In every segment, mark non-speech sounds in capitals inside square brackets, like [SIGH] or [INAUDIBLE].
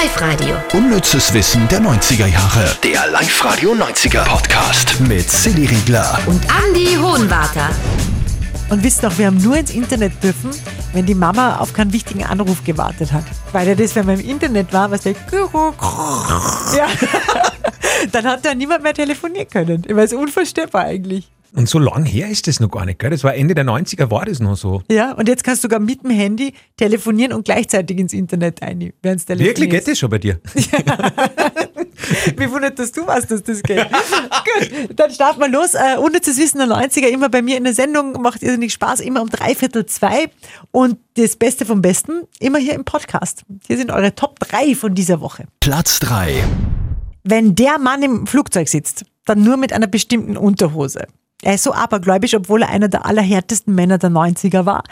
Live-Radio. Unnützes Wissen der 90er Jahre. Der Live-Radio 90er Podcast mit Silly Riegler. Und Andy Hohenwarter. Und wisst noch, wir haben nur ins Internet dürfen, wenn die Mama auf keinen wichtigen Anruf gewartet hat. Weil ja das, wenn man im Internet war, was der ja. [LAUGHS] dann hat ja niemand mehr telefonieren können. Ich weiß, unvorstellbar eigentlich. Und so lang her ist das noch gar nicht, gell? Das war Ende der 90er, war das noch so. Ja, und jetzt kannst du sogar mit dem Handy telefonieren und gleichzeitig ins Internet ein, während Wirklich geht das schon bei dir? [LAUGHS] Wie wundert, dass du weißt, dass das geht. [LAUGHS] Gut, dann starten wir los. Uh, Unnützes Wissen der 90er, immer bei mir in der Sendung, macht irrsinnig Spaß, immer um dreiviertel zwei. Und das Beste vom Besten, immer hier im Podcast. Hier sind eure Top 3 von dieser Woche. Platz 3. Wenn der Mann im Flugzeug sitzt, dann nur mit einer bestimmten Unterhose. Er ist so abergläubisch, obwohl er einer der allerhärtesten Männer der 90er war.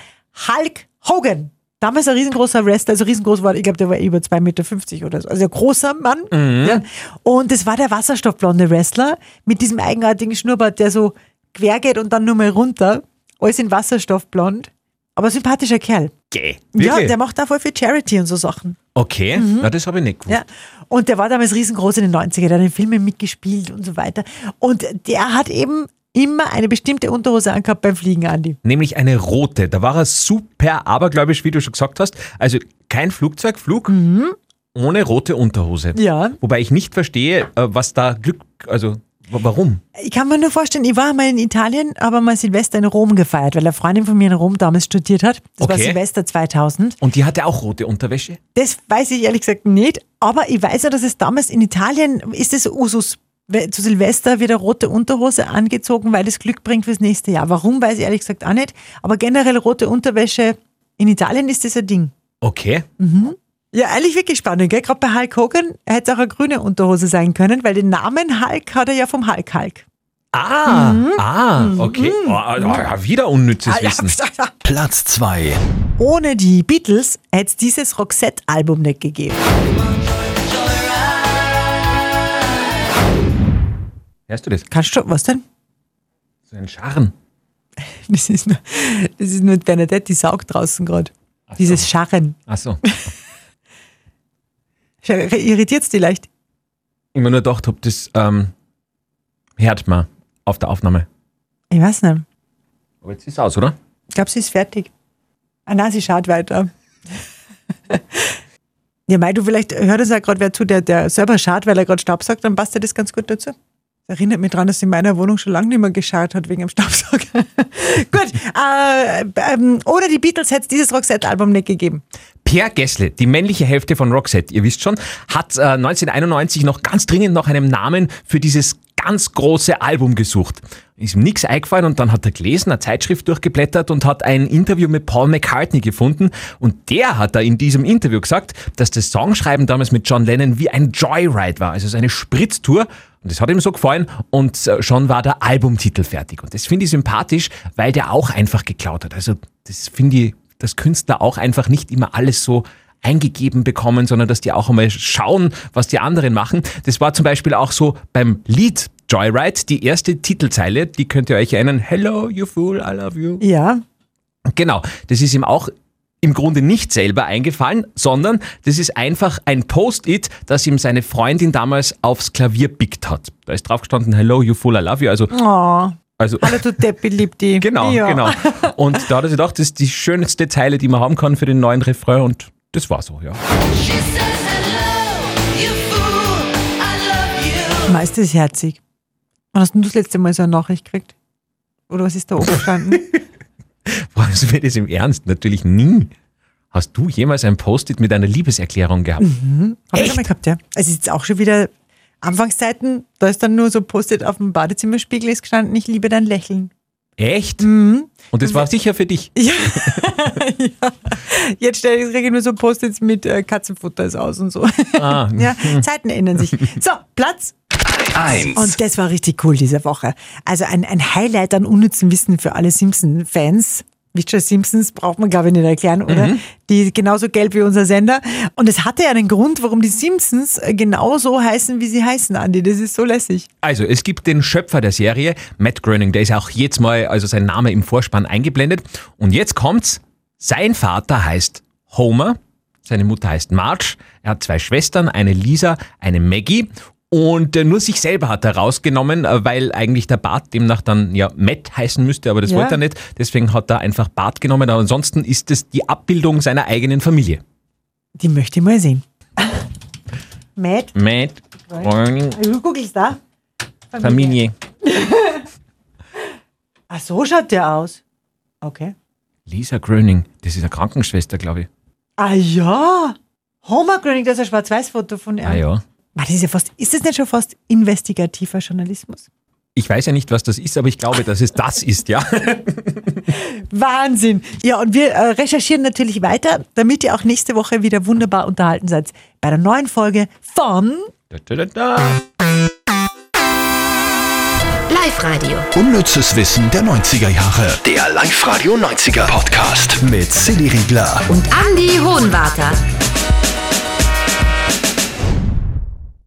Hulk Hogan. Damals ein riesengroßer Wrestler, also riesengroß war, ich glaube, der war über 2,50 Meter oder so. Also ein großer Mann. Mhm. Ja. Und das war der wasserstoffblonde Wrestler mit diesem eigenartigen Schnurrbart, der so quer geht und dann nur mal runter. Alles in wasserstoffblond. Aber sympathischer Kerl. Gäh, ja, der macht da voll viel Charity und so Sachen. Okay, mhm. Na, das habe ich nicht gewusst. Ja. Und der war damals riesengroß in den 90er, der hat in Filmen mitgespielt und so weiter. Und der hat eben immer eine bestimmte Unterhose angehabt beim Fliegen, Andi. Nämlich eine rote. Da war er super abergläubisch, wie du schon gesagt hast. Also kein Flugzeugflug mhm. ohne rote Unterhose. Ja. Wobei ich nicht verstehe, äh, was da Glück, also Warum? Ich kann mir nur vorstellen, ich war mal in Italien, aber mal Silvester in Rom gefeiert, weil eine Freundin von mir in Rom damals studiert hat. Das okay. war Silvester 2000. Und die hatte auch rote Unterwäsche? Das weiß ich ehrlich gesagt nicht, aber ich weiß ja, dass es damals in Italien ist es Usus zu Silvester wieder rote Unterhose angezogen, weil das Glück bringt fürs nächste Jahr. Warum, weiß ich ehrlich gesagt auch nicht. Aber generell rote Unterwäsche, in Italien ist das ein Ding. Okay. Mhm. Ja, eigentlich wirklich spannend, gell? Gerade bei Hulk Hogan hätte es auch eine grüne Unterhose sein können, weil den Namen Hulk hat er ja vom Hulk Hulk. Ah, mhm. ah, okay. Mhm. Oh, wieder unnützes ah, Wissen. [LAUGHS] Platz 2. Ohne die Beatles hätte es dieses Roxette-Album nicht gegeben. Hörst du das? Kannst du, was denn? So ein Scharren. [LAUGHS] Das ist nur, das ist nur Bernadette, die saugt draußen gerade. So. Dieses Scharren. Ach so. [LAUGHS] Irritiert es dich leicht? Ich mir nur gedacht, ob das ähm, hört man auf der Aufnahme. Ich weiß nicht. Aber jetzt ist es aus, oder? Ich glaube, sie ist fertig. Ah nein, sie schaut weiter. [LAUGHS] ja, mei, du vielleicht hört es ja gerade wer zu, der, der selber schaut, weil er gerade Staub sagt, dann passt dir das ganz gut dazu. Das erinnert mich daran, dass in meiner Wohnung schon lange nicht mehr geschaut hat wegen dem Staubsauger. [LAUGHS] Gut, äh, ähm, ohne die Beatles hätte es dieses Roxette-Album nicht gegeben. Per Gessle, die männliche Hälfte von Roxette, ihr wisst schon, hat äh, 1991 noch ganz dringend nach einem Namen für dieses ganz große Album gesucht. Ist ihm nichts eingefallen und dann hat er gelesen, eine Zeitschrift durchgeblättert und hat ein Interview mit Paul McCartney gefunden und der hat da in diesem Interview gesagt, dass das Songschreiben damals mit John Lennon wie ein Joyride war, also so eine Spritztour und das hat ihm so gefallen und äh, schon war der Albumtitel fertig. Und das finde ich sympathisch, weil der auch einfach geklaut hat. Also das finde ich, dass Künstler auch einfach nicht immer alles so eingegeben bekommen, sondern dass die auch einmal schauen, was die anderen machen. Das war zum Beispiel auch so beim Lied Joyride, die erste Titelzeile, die könnt ihr euch erinnern. Hello, you fool, I love you. Ja. Genau, das ist ihm auch im Grunde nicht selber eingefallen, sondern das ist einfach ein Post-it, das ihm seine Freundin damals aufs Klavier pickt hat. Da ist drauf gestanden, hello, you fool, I love you. Also, oh. Also, Hallo, du Deppi, lieb die. genau, ja. genau. Und da hat er sich gedacht, das ist die schönste Zeile, die man haben kann für den neuen Refrain und das war so, ja. Meist ist herzig. Wann hast du das letzte Mal so eine Nachricht gekriegt? Oder was ist da oben gestanden? Fragst [LAUGHS] du mir das im Ernst? Natürlich nie. Hast du jemals ein Post-it mit einer Liebeserklärung gehabt? Mhm. Hab ich schon mal gehabt, ja. Es ist jetzt auch schon wieder Anfangszeiten, da ist dann nur so Post-it auf dem Badezimmerspiegel ist gestanden, ich liebe dein Lächeln. Echt? Mhm. Und das war sicher für dich? Ja. [LAUGHS] ja. Jetzt stelle ich nur so Post-its mit äh, Katzenfutter aus und so. Ah. [LAUGHS] ja, Zeiten ändern sich. So, Platz Eins. Und das war richtig cool diese Woche. Also ein, ein Highlight an unnützem Wissen für alle Simpson-Fans. Richard Simpsons braucht man, glaube ich, nicht erklären, oder? Mhm. Die genauso gelb wie unser Sender. Und es hatte ja einen Grund, warum die Simpsons genauso heißen, wie sie heißen, Andi. Das ist so lässig. Also, es gibt den Schöpfer der Serie, Matt Groening, der ist auch jetzt mal, also sein Name im Vorspann eingeblendet. Und jetzt kommt's. Sein Vater heißt Homer, Seine Mutter heißt Marge. Er hat zwei Schwestern, eine Lisa, eine Maggie. Und äh, nur sich selber hat er rausgenommen, äh, weil eigentlich der Bart demnach dann ja Matt heißen müsste, aber das Ja. wollte er nicht. Deswegen hat er einfach Bart genommen. Aber ansonsten ist es die Abbildung seiner eigenen Familie. Die möchte ich mal sehen. Matt, Matt, du googelst da. Familie. [LAUGHS] Ach, so schaut der aus. Okay. Lisa Gröning, das ist eine Krankenschwester, glaube ich. Ah ja. Homer Gröning, das ist ein Schwarz-Weiß-Foto von ihm. Ah ja. Warte, das ist, ja fast, ist das nicht schon fast investigativer Journalismus? Ich weiß ja nicht, was das ist, aber ich glaube, dass es das ist, ja. [LAUGHS] Wahnsinn. Ja, und wir äh, recherchieren natürlich weiter, damit ihr auch nächste Woche wieder wunderbar unterhalten seid bei der neuen Folge von Da, da, da, da. Live-Radio. Unnützes Wissen der 90er Jahre. Der Live-Radio 90er Podcast mit Silly Riegler. Und Andy Hohenwarter.